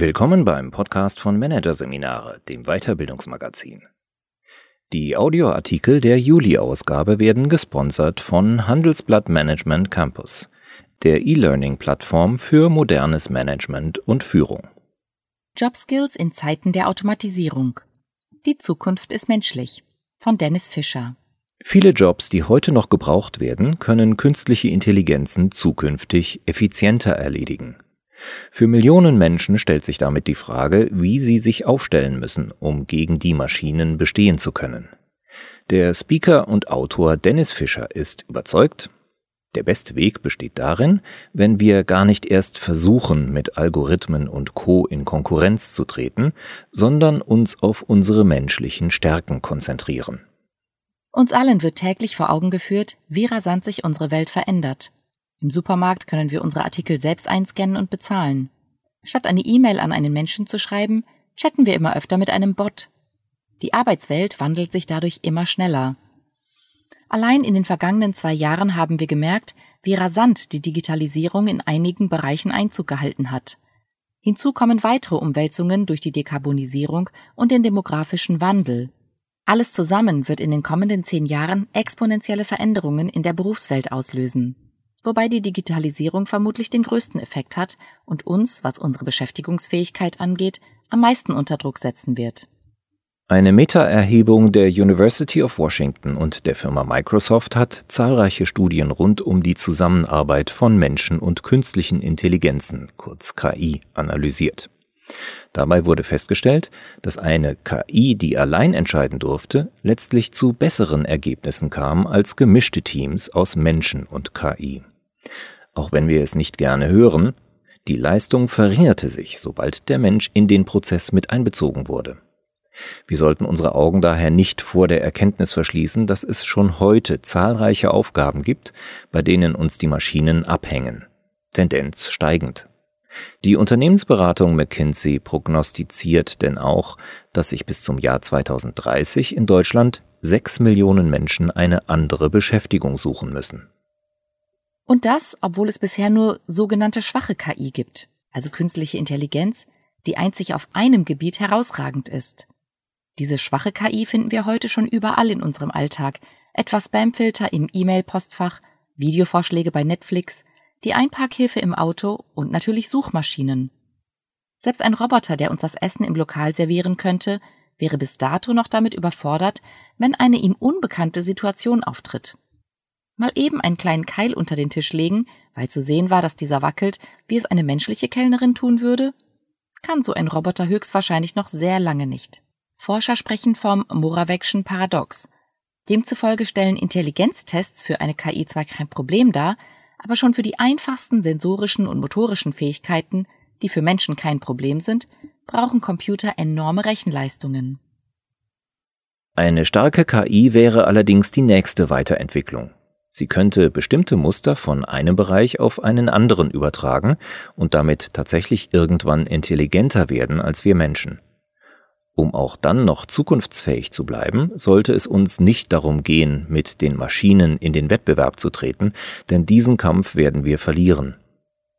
Willkommen beim Podcast von Managerseminare, dem Weiterbildungsmagazin. Die Audioartikel der Juli-Ausgabe werden gesponsert von Handelsblatt Management Campus, der E-Learning-Plattform für modernes Management und Führung. Jobskills in Zeiten der Automatisierung. Die Zukunft ist menschlich. Von Dennis Fischer. Viele Jobs, die heute noch gebraucht werden, können künstliche Intelligenzen zukünftig effizienter erledigen. Für Millionen Menschen stellt sich damit die Frage, wie sie sich aufstellen müssen, um gegen die Maschinen bestehen zu können. Der Speaker und Autor Dennis Fischer ist überzeugt, der beste Weg besteht darin, wenn wir gar nicht erst versuchen, mit Algorithmen und Co in Konkurrenz zu treten, sondern uns auf unsere menschlichen Stärken konzentrieren. Uns allen wird täglich vor Augen geführt, wie rasant sich unsere Welt verändert. Im Supermarkt können wir unsere Artikel selbst einscannen und bezahlen. Statt eine E-Mail an einen Menschen zu schreiben, chatten wir immer öfter mit einem Bot. Die Arbeitswelt wandelt sich dadurch immer schneller. Allein in den vergangenen zwei Jahren haben wir gemerkt, wie rasant die Digitalisierung in einigen Bereichen Einzug gehalten hat. Hinzu kommen weitere Umwälzungen durch die Dekarbonisierung und den demografischen Wandel. Alles zusammen wird in den kommenden zehn Jahren exponentielle Veränderungen in der Berufswelt auslösen wobei die Digitalisierung vermutlich den größten Effekt hat und uns, was unsere Beschäftigungsfähigkeit angeht, am meisten unter Druck setzen wird. Eine Meta-Erhebung der University of Washington und der Firma Microsoft hat zahlreiche Studien rund um die Zusammenarbeit von Menschen und künstlichen Intelligenzen, kurz KI, analysiert. Dabei wurde festgestellt, dass eine KI, die allein entscheiden durfte, letztlich zu besseren Ergebnissen kam als gemischte Teams aus Menschen und KI. Auch wenn wir es nicht gerne hören, die Leistung verringerte sich, sobald der Mensch in den Prozess mit einbezogen wurde. Wir sollten unsere Augen daher nicht vor der Erkenntnis verschließen, dass es schon heute zahlreiche Aufgaben gibt, bei denen uns die Maschinen abhängen. Tendenz steigend. Die Unternehmensberatung McKinsey prognostiziert denn auch, dass sich bis zum Jahr 2030 in Deutschland sechs Millionen Menschen eine andere Beschäftigung suchen müssen. Und das, obwohl es bisher nur sogenannte schwache KI gibt, also künstliche Intelligenz, die einzig auf einem Gebiet herausragend ist. Diese schwache KI finden wir heute schon überall in unserem Alltag, etwa Spamfilter im E-Mail-Postfach, Videovorschläge bei Netflix, die Einparkhilfe im Auto und natürlich Suchmaschinen. Selbst ein Roboter, der uns das Essen im Lokal servieren könnte, wäre bis dato noch damit überfordert, wenn eine ihm unbekannte Situation auftritt mal eben einen kleinen Keil unter den Tisch legen, weil zu sehen war, dass dieser wackelt, wie es eine menschliche Kellnerin tun würde? Kann so ein Roboter höchstwahrscheinlich noch sehr lange nicht. Forscher sprechen vom Moravec'schen Paradox. Demzufolge stellen Intelligenztests für eine KI zwar kein Problem dar, aber schon für die einfachsten sensorischen und motorischen Fähigkeiten, die für Menschen kein Problem sind, brauchen Computer enorme Rechenleistungen. Eine starke KI wäre allerdings die nächste Weiterentwicklung. Sie könnte bestimmte Muster von einem Bereich auf einen anderen übertragen und damit tatsächlich irgendwann intelligenter werden als wir Menschen. Um auch dann noch zukunftsfähig zu bleiben, sollte es uns nicht darum gehen, mit den Maschinen in den Wettbewerb zu treten, denn diesen Kampf werden wir verlieren.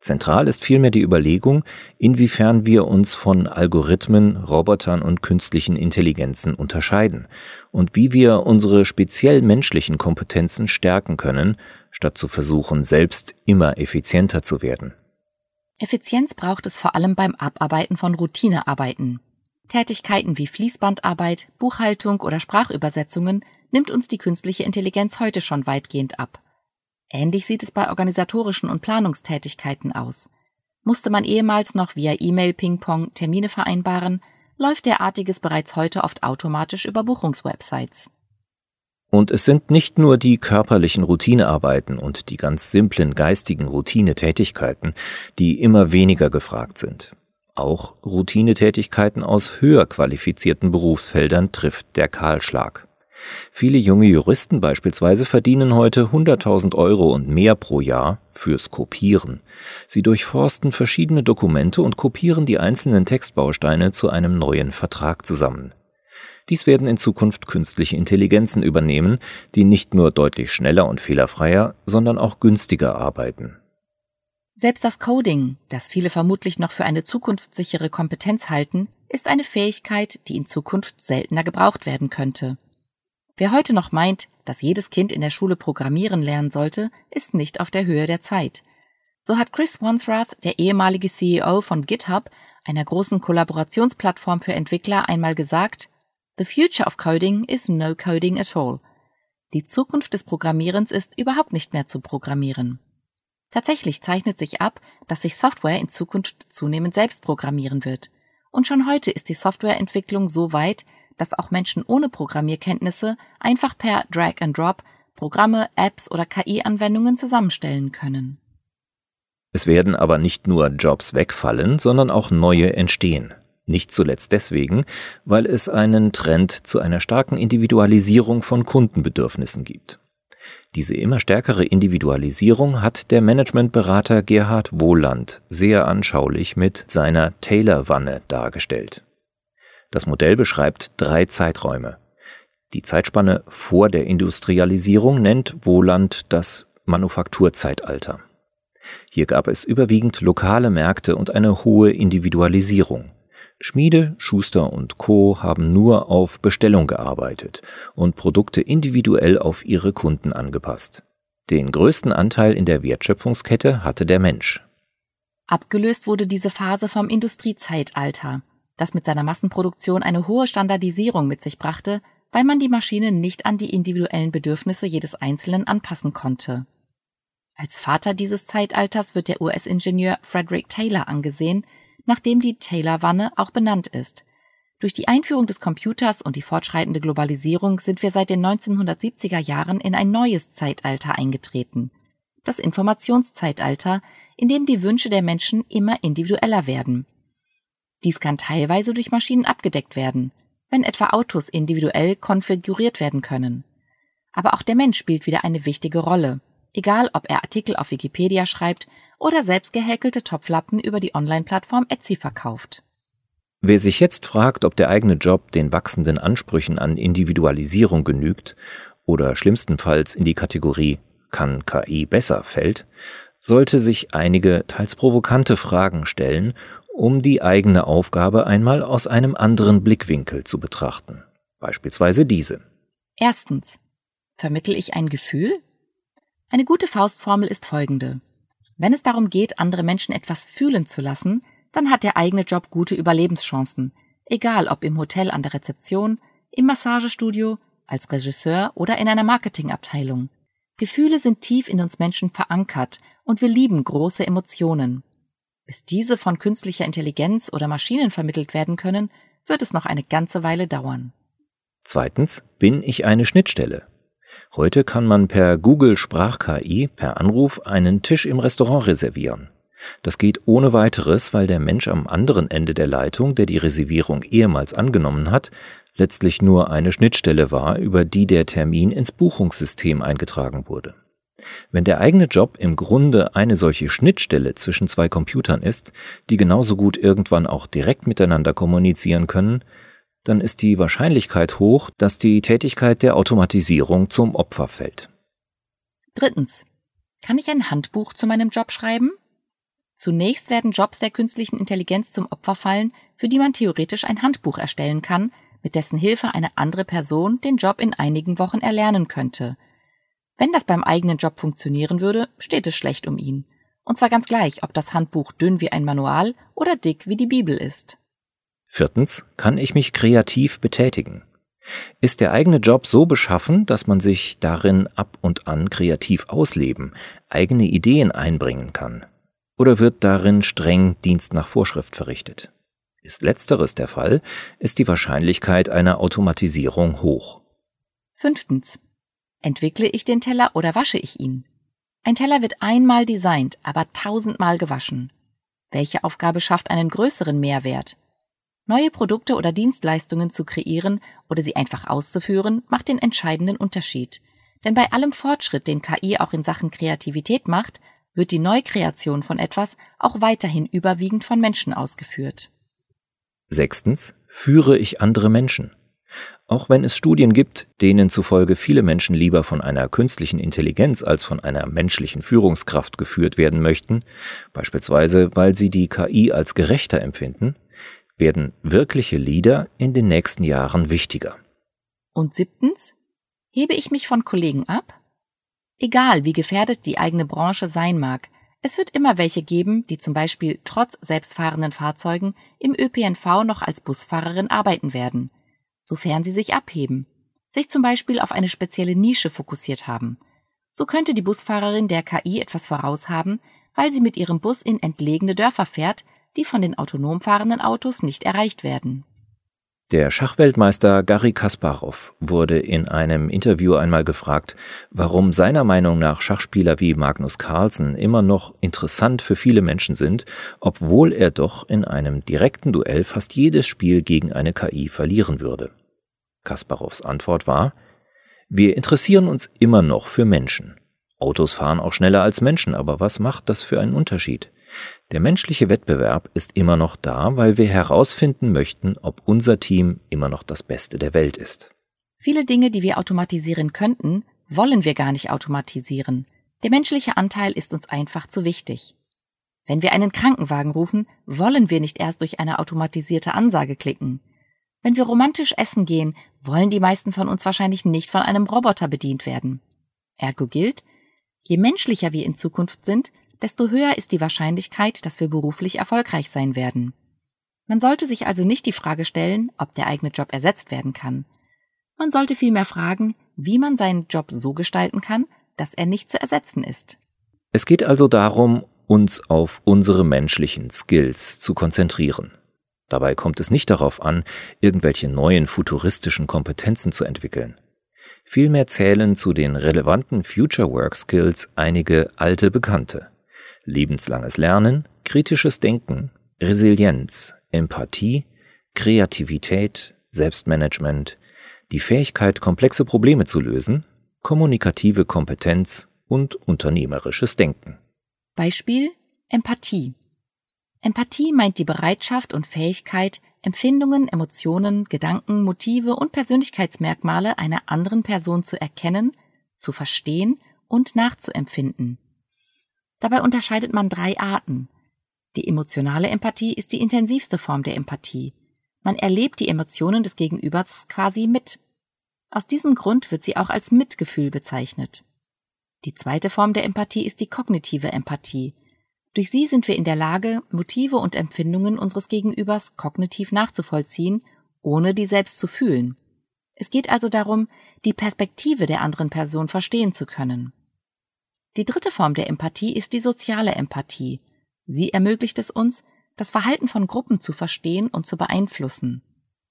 Zentral ist vielmehr die Überlegung, inwiefern wir uns von Algorithmen, Robotern und künstlichen Intelligenzen unterscheiden und wie wir unsere speziell menschlichen Kompetenzen stärken können, statt zu versuchen, selbst immer effizienter zu werden. Effizienz braucht es vor allem beim Abarbeiten von Routinearbeiten. Tätigkeiten wie Fließbandarbeit, Buchhaltung oder Sprachübersetzungen nimmt uns die künstliche Intelligenz heute schon weitgehend ab. Ähnlich sieht es bei organisatorischen und Planungstätigkeiten aus. Musste man ehemals noch via E-Mail-Ping-Pong Termine vereinbaren, läuft derartiges bereits heute oft automatisch über Buchungswebsites. Und es sind nicht nur die körperlichen Routinearbeiten und die ganz simplen geistigen Routinetätigkeiten, die immer weniger gefragt sind. Auch Routinetätigkeiten aus höher qualifizierten Berufsfeldern trifft der Kahlschlag. Viele junge Juristen beispielsweise verdienen heute 100.000 Euro und mehr pro Jahr fürs Kopieren. Sie durchforsten verschiedene Dokumente und kopieren die einzelnen Textbausteine zu einem neuen Vertrag zusammen. Dies werden in Zukunft künstliche Intelligenzen übernehmen, die nicht nur deutlich schneller und fehlerfreier, sondern auch günstiger arbeiten. Selbst das Coding, das viele vermutlich noch für eine zukunftssichere Kompetenz halten, ist eine Fähigkeit, die in Zukunft seltener gebraucht werden könnte. Wer heute noch meint, dass jedes Kind in der Schule programmieren lernen sollte, ist nicht auf der Höhe der Zeit. So hat Chris Wansrath, der ehemalige CEO von GitHub, einer großen Kollaborationsplattform für Entwickler, einmal gesagt, The future of coding is no coding at all. Die Zukunft des Programmierens ist überhaupt nicht mehr zu programmieren. Tatsächlich zeichnet sich ab, dass sich Software in Zukunft zunehmend selbst programmieren wird. Und schon heute ist die Softwareentwicklung so weit, dass auch Menschen ohne Programmierkenntnisse einfach per Drag and Drop Programme, Apps oder KI-Anwendungen zusammenstellen können. Es werden aber nicht nur Jobs wegfallen, sondern auch neue entstehen. Nicht zuletzt deswegen, weil es einen Trend zu einer starken Individualisierung von Kundenbedürfnissen gibt. Diese immer stärkere Individualisierung hat der Managementberater Gerhard Wohland sehr anschaulich mit seiner Taylor-Wanne dargestellt. Das Modell beschreibt drei Zeiträume. Die Zeitspanne vor der Industrialisierung nennt Wohland das Manufakturzeitalter. Hier gab es überwiegend lokale Märkte und eine hohe Individualisierung. Schmiede, Schuster und Co. haben nur auf Bestellung gearbeitet und Produkte individuell auf ihre Kunden angepasst. Den größten Anteil in der Wertschöpfungskette hatte der Mensch. Abgelöst wurde diese Phase vom Industriezeitalter, das mit seiner Massenproduktion eine hohe Standardisierung mit sich brachte, weil man die Maschine nicht an die individuellen Bedürfnisse jedes Einzelnen anpassen konnte. Als Vater dieses Zeitalters wird der US-Ingenieur Frederick Taylor angesehen, nachdem die Taylor-Wanne auch benannt ist. Durch die Einführung des Computers und die fortschreitende Globalisierung sind wir seit den 1970er Jahren in ein neues Zeitalter eingetreten. Das Informationszeitalter, in dem die Wünsche der Menschen immer individueller werden. Dies kann teilweise durch Maschinen abgedeckt werden, wenn etwa Autos individuell konfiguriert werden können. Aber auch der Mensch spielt wieder eine wichtige Rolle egal ob er Artikel auf Wikipedia schreibt oder selbst gehäkelte Topflappen über die Online-Plattform Etsy verkauft. Wer sich jetzt fragt, ob der eigene Job den wachsenden Ansprüchen an Individualisierung genügt oder schlimmstenfalls in die Kategorie kann KI besser fällt, sollte sich einige teils provokante Fragen stellen, um die eigene Aufgabe einmal aus einem anderen Blickwinkel zu betrachten. Beispielsweise diese. Erstens. Vermittel ich ein Gefühl, eine gute Faustformel ist folgende. Wenn es darum geht, andere Menschen etwas fühlen zu lassen, dann hat der eigene Job gute Überlebenschancen, egal ob im Hotel an der Rezeption, im Massagestudio, als Regisseur oder in einer Marketingabteilung. Gefühle sind tief in uns Menschen verankert und wir lieben große Emotionen. Bis diese von künstlicher Intelligenz oder Maschinen vermittelt werden können, wird es noch eine ganze Weile dauern. Zweitens bin ich eine Schnittstelle. Heute kann man per Google Sprach-KI per Anruf einen Tisch im Restaurant reservieren. Das geht ohne weiteres, weil der Mensch am anderen Ende der Leitung, der die Reservierung ehemals angenommen hat, letztlich nur eine Schnittstelle war, über die der Termin ins Buchungssystem eingetragen wurde. Wenn der eigene Job im Grunde eine solche Schnittstelle zwischen zwei Computern ist, die genauso gut irgendwann auch direkt miteinander kommunizieren können, dann ist die Wahrscheinlichkeit hoch, dass die Tätigkeit der Automatisierung zum Opfer fällt. Drittens. Kann ich ein Handbuch zu meinem Job schreiben? Zunächst werden Jobs der künstlichen Intelligenz zum Opfer fallen, für die man theoretisch ein Handbuch erstellen kann, mit dessen Hilfe eine andere Person den Job in einigen Wochen erlernen könnte. Wenn das beim eigenen Job funktionieren würde, steht es schlecht um ihn. Und zwar ganz gleich, ob das Handbuch dünn wie ein Manual oder dick wie die Bibel ist. Viertens, kann ich mich kreativ betätigen? Ist der eigene Job so beschaffen, dass man sich darin ab und an kreativ ausleben, eigene Ideen einbringen kann? Oder wird darin streng Dienst nach Vorschrift verrichtet? Ist letzteres der Fall, ist die Wahrscheinlichkeit einer Automatisierung hoch. Fünftens. Entwickle ich den Teller oder wasche ich ihn? Ein Teller wird einmal designt, aber tausendmal gewaschen. Welche Aufgabe schafft einen größeren Mehrwert? Neue Produkte oder Dienstleistungen zu kreieren oder sie einfach auszuführen, macht den entscheidenden Unterschied. Denn bei allem Fortschritt, den KI auch in Sachen Kreativität macht, wird die Neukreation von etwas auch weiterhin überwiegend von Menschen ausgeführt. Sechstens, führe ich andere Menschen. Auch wenn es Studien gibt, denen zufolge viele Menschen lieber von einer künstlichen Intelligenz als von einer menschlichen Führungskraft geführt werden möchten, beispielsweise weil sie die KI als gerechter empfinden, werden wirkliche Leader in den nächsten Jahren wichtiger. Und siebtens, hebe ich mich von Kollegen ab? Egal, wie gefährdet die eigene Branche sein mag, es wird immer welche geben, die zum Beispiel trotz selbstfahrenden Fahrzeugen im ÖPNV noch als Busfahrerin arbeiten werden, sofern sie sich abheben, sich zum Beispiel auf eine spezielle Nische fokussiert haben. So könnte die Busfahrerin der KI etwas voraus haben, weil sie mit ihrem Bus in entlegene Dörfer fährt, die von den autonom fahrenden Autos nicht erreicht werden. Der Schachweltmeister Garry Kasparov wurde in einem Interview einmal gefragt, warum seiner Meinung nach Schachspieler wie Magnus Carlsen immer noch interessant für viele Menschen sind, obwohl er doch in einem direkten Duell fast jedes Spiel gegen eine KI verlieren würde. Kasparovs Antwort war, wir interessieren uns immer noch für Menschen. Autos fahren auch schneller als Menschen, aber was macht das für einen Unterschied? Der menschliche Wettbewerb ist immer noch da, weil wir herausfinden möchten, ob unser Team immer noch das Beste der Welt ist. Viele Dinge, die wir automatisieren könnten, wollen wir gar nicht automatisieren. Der menschliche Anteil ist uns einfach zu wichtig. Wenn wir einen Krankenwagen rufen, wollen wir nicht erst durch eine automatisierte Ansage klicken. Wenn wir romantisch essen gehen, wollen die meisten von uns wahrscheinlich nicht von einem Roboter bedient werden. Ergo gilt, je menschlicher wir in Zukunft sind, desto höher ist die Wahrscheinlichkeit, dass wir beruflich erfolgreich sein werden. Man sollte sich also nicht die Frage stellen, ob der eigene Job ersetzt werden kann. Man sollte vielmehr fragen, wie man seinen Job so gestalten kann, dass er nicht zu ersetzen ist. Es geht also darum, uns auf unsere menschlichen Skills zu konzentrieren. Dabei kommt es nicht darauf an, irgendwelche neuen futuristischen Kompetenzen zu entwickeln. Vielmehr zählen zu den relevanten Future Work Skills einige alte Bekannte lebenslanges Lernen, kritisches Denken, Resilienz, Empathie, Kreativität, Selbstmanagement, die Fähigkeit, komplexe Probleme zu lösen, kommunikative Kompetenz und unternehmerisches Denken. Beispiel Empathie. Empathie meint die Bereitschaft und Fähigkeit, Empfindungen, Emotionen, Gedanken, Motive und Persönlichkeitsmerkmale einer anderen Person zu erkennen, zu verstehen und nachzuempfinden. Dabei unterscheidet man drei Arten. Die emotionale Empathie ist die intensivste Form der Empathie. Man erlebt die Emotionen des Gegenübers quasi mit. Aus diesem Grund wird sie auch als Mitgefühl bezeichnet. Die zweite Form der Empathie ist die kognitive Empathie. Durch sie sind wir in der Lage, Motive und Empfindungen unseres Gegenübers kognitiv nachzuvollziehen, ohne die selbst zu fühlen. Es geht also darum, die Perspektive der anderen Person verstehen zu können. Die dritte Form der Empathie ist die soziale Empathie. Sie ermöglicht es uns, das Verhalten von Gruppen zu verstehen und zu beeinflussen.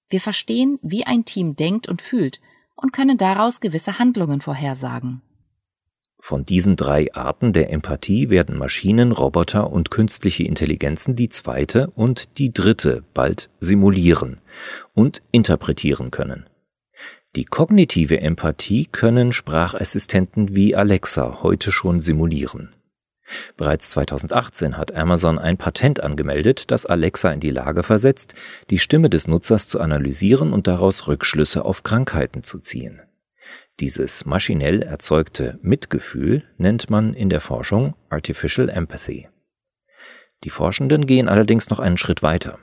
Wir verstehen, wie ein Team denkt und fühlt und können daraus gewisse Handlungen vorhersagen. Von diesen drei Arten der Empathie werden Maschinen, Roboter und künstliche Intelligenzen die zweite und die dritte bald simulieren und interpretieren können. Die kognitive Empathie können Sprachassistenten wie Alexa heute schon simulieren. Bereits 2018 hat Amazon ein Patent angemeldet, das Alexa in die Lage versetzt, die Stimme des Nutzers zu analysieren und daraus Rückschlüsse auf Krankheiten zu ziehen. Dieses maschinell erzeugte Mitgefühl nennt man in der Forschung Artificial Empathy. Die Forschenden gehen allerdings noch einen Schritt weiter.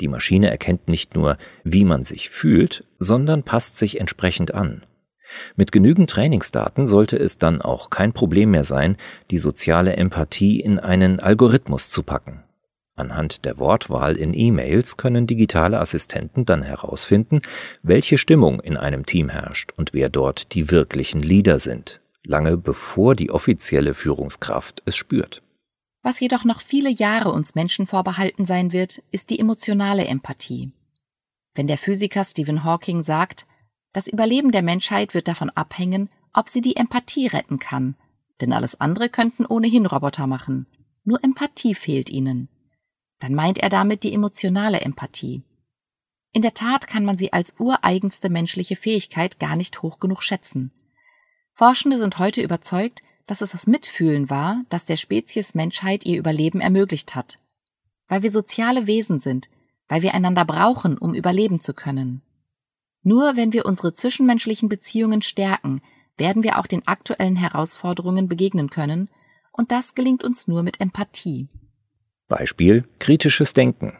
Die Maschine erkennt nicht nur, wie man sich fühlt, sondern passt sich entsprechend an. Mit genügend Trainingsdaten sollte es dann auch kein Problem mehr sein, die soziale Empathie in einen Algorithmus zu packen. Anhand der Wortwahl in E-Mails können digitale Assistenten dann herausfinden, welche Stimmung in einem Team herrscht und wer dort die wirklichen Leader sind, lange bevor die offizielle Führungskraft es spürt. Was jedoch noch viele Jahre uns Menschen vorbehalten sein wird, ist die emotionale Empathie. Wenn der Physiker Stephen Hawking sagt, das Überleben der Menschheit wird davon abhängen, ob sie die Empathie retten kann, denn alles andere könnten ohnehin Roboter machen. Nur Empathie fehlt ihnen. Dann meint er damit die emotionale Empathie. In der Tat kann man sie als ureigenste menschliche Fähigkeit gar nicht hoch genug schätzen. Forschende sind heute überzeugt, dass es das Mitfühlen war, das der Spezies Menschheit ihr Überleben ermöglicht hat. Weil wir soziale Wesen sind, weil wir einander brauchen, um überleben zu können. Nur wenn wir unsere zwischenmenschlichen Beziehungen stärken, werden wir auch den aktuellen Herausforderungen begegnen können, und das gelingt uns nur mit Empathie. Beispiel kritisches Denken.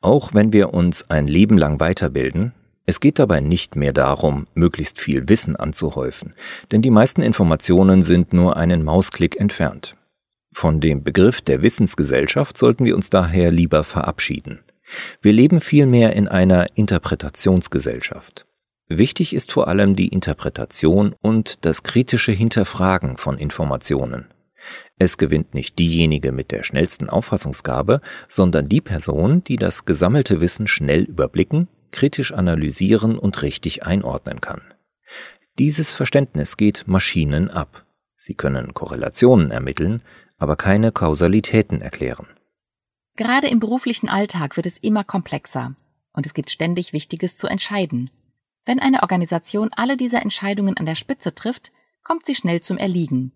Auch wenn wir uns ein Leben lang weiterbilden, es geht dabei nicht mehr darum, möglichst viel Wissen anzuhäufen, denn die meisten Informationen sind nur einen Mausklick entfernt. Von dem Begriff der Wissensgesellschaft sollten wir uns daher lieber verabschieden. Wir leben vielmehr in einer Interpretationsgesellschaft. Wichtig ist vor allem die Interpretation und das kritische Hinterfragen von Informationen. Es gewinnt nicht diejenige mit der schnellsten Auffassungsgabe, sondern die Person, die das gesammelte Wissen schnell überblicken, kritisch analysieren und richtig einordnen kann. Dieses Verständnis geht Maschinen ab. Sie können Korrelationen ermitteln, aber keine Kausalitäten erklären. Gerade im beruflichen Alltag wird es immer komplexer und es gibt ständig Wichtiges zu entscheiden. Wenn eine Organisation alle diese Entscheidungen an der Spitze trifft, kommt sie schnell zum Erliegen.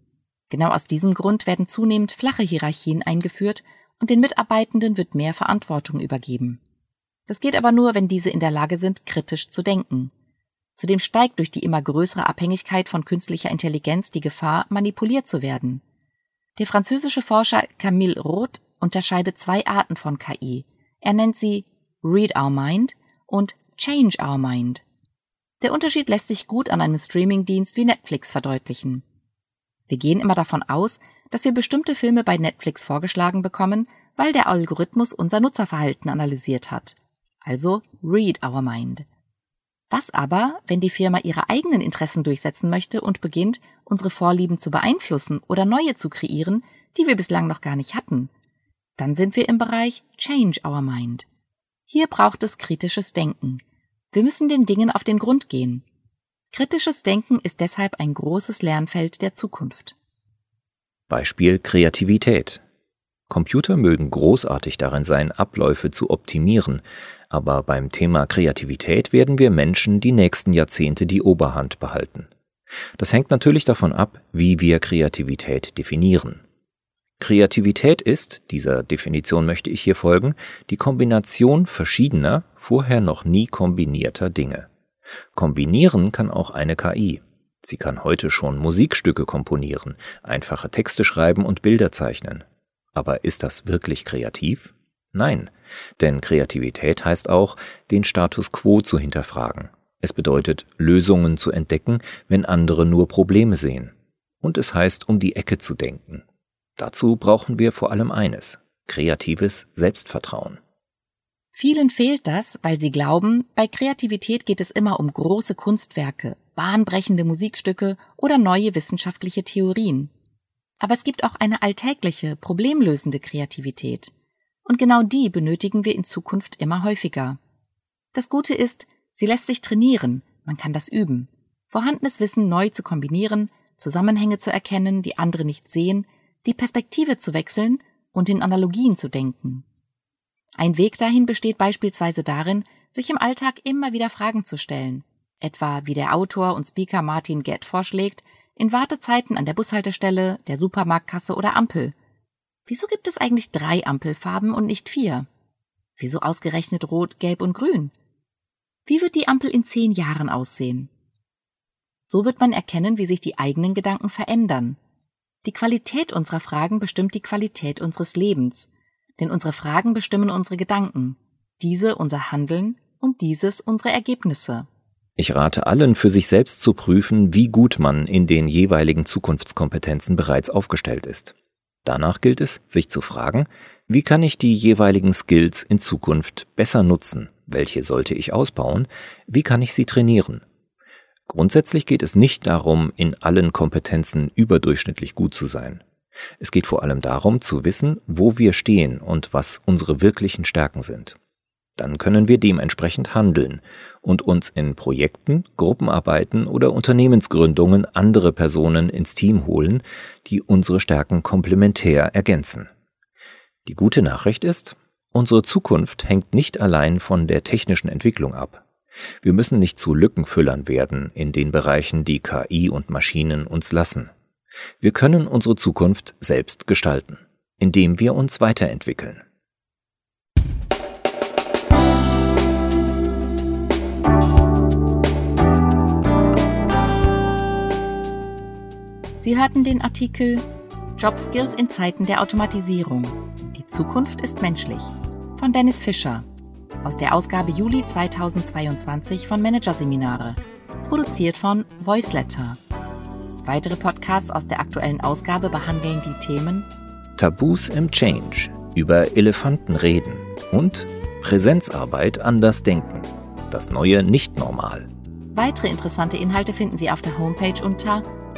Genau aus diesem Grund werden zunehmend flache Hierarchien eingeführt und den Mitarbeitenden wird mehr Verantwortung übergeben. Das geht aber nur, wenn diese in der Lage sind, kritisch zu denken. Zudem steigt durch die immer größere Abhängigkeit von künstlicher Intelligenz die Gefahr, manipuliert zu werden. Der französische Forscher Camille Roth unterscheidet zwei Arten von KI. Er nennt sie Read Our Mind und Change Our Mind. Der Unterschied lässt sich gut an einem Streamingdienst wie Netflix verdeutlichen. Wir gehen immer davon aus, dass wir bestimmte Filme bei Netflix vorgeschlagen bekommen, weil der Algorithmus unser Nutzerverhalten analysiert hat. Also read our mind. Was aber, wenn die Firma ihre eigenen Interessen durchsetzen möchte und beginnt, unsere Vorlieben zu beeinflussen oder neue zu kreieren, die wir bislang noch gar nicht hatten? Dann sind wir im Bereich Change Our Mind. Hier braucht es kritisches Denken. Wir müssen den Dingen auf den Grund gehen. Kritisches Denken ist deshalb ein großes Lernfeld der Zukunft. Beispiel Kreativität. Computer mögen großartig darin sein, Abläufe zu optimieren, aber beim Thema Kreativität werden wir Menschen die nächsten Jahrzehnte die Oberhand behalten. Das hängt natürlich davon ab, wie wir Kreativität definieren. Kreativität ist, dieser Definition möchte ich hier folgen, die Kombination verschiedener, vorher noch nie kombinierter Dinge. Kombinieren kann auch eine KI. Sie kann heute schon Musikstücke komponieren, einfache Texte schreiben und Bilder zeichnen. Aber ist das wirklich kreativ? Nein, denn Kreativität heißt auch, den Status quo zu hinterfragen. Es bedeutet, Lösungen zu entdecken, wenn andere nur Probleme sehen. Und es heißt, um die Ecke zu denken. Dazu brauchen wir vor allem eines, kreatives Selbstvertrauen. Vielen fehlt das, weil sie glauben, bei Kreativität geht es immer um große Kunstwerke, bahnbrechende Musikstücke oder neue wissenschaftliche Theorien. Aber es gibt auch eine alltägliche, problemlösende Kreativität. Und genau die benötigen wir in Zukunft immer häufiger. Das Gute ist, sie lässt sich trainieren, man kann das üben. Vorhandenes Wissen neu zu kombinieren, Zusammenhänge zu erkennen, die andere nicht sehen, die Perspektive zu wechseln und in Analogien zu denken. Ein Weg dahin besteht beispielsweise darin, sich im Alltag immer wieder Fragen zu stellen, etwa wie der Autor und Speaker Martin Gett vorschlägt, in Wartezeiten an der Bushaltestelle, der Supermarktkasse oder Ampel – Wieso gibt es eigentlich drei Ampelfarben und nicht vier? Wieso ausgerechnet Rot, Gelb und Grün? Wie wird die Ampel in zehn Jahren aussehen? So wird man erkennen, wie sich die eigenen Gedanken verändern. Die Qualität unserer Fragen bestimmt die Qualität unseres Lebens, denn unsere Fragen bestimmen unsere Gedanken, diese unser Handeln und dieses unsere Ergebnisse. Ich rate allen, für sich selbst zu prüfen, wie gut man in den jeweiligen Zukunftskompetenzen bereits aufgestellt ist. Danach gilt es, sich zu fragen, wie kann ich die jeweiligen Skills in Zukunft besser nutzen? Welche sollte ich ausbauen? Wie kann ich sie trainieren? Grundsätzlich geht es nicht darum, in allen Kompetenzen überdurchschnittlich gut zu sein. Es geht vor allem darum, zu wissen, wo wir stehen und was unsere wirklichen Stärken sind. Dann können wir dementsprechend handeln und uns in Projekten, Gruppenarbeiten oder Unternehmensgründungen andere Personen ins Team holen, die unsere Stärken komplementär ergänzen. Die gute Nachricht ist, unsere Zukunft hängt nicht allein von der technischen Entwicklung ab. Wir müssen nicht zu Lückenfüllern werden in den Bereichen, die KI und Maschinen uns lassen. Wir können unsere Zukunft selbst gestalten, indem wir uns weiterentwickeln. Sie hörten den Artikel Job Skills in Zeiten der Automatisierung. Die Zukunft ist menschlich von Dennis Fischer aus der Ausgabe Juli 2022 von Managerseminare, produziert von Voiceletter. Weitere Podcasts aus der aktuellen Ausgabe behandeln die Themen Tabus im Change, über Elefanten reden und Präsenzarbeit anders denken, das neue Nicht-Normal. Weitere interessante Inhalte finden Sie auf der Homepage unter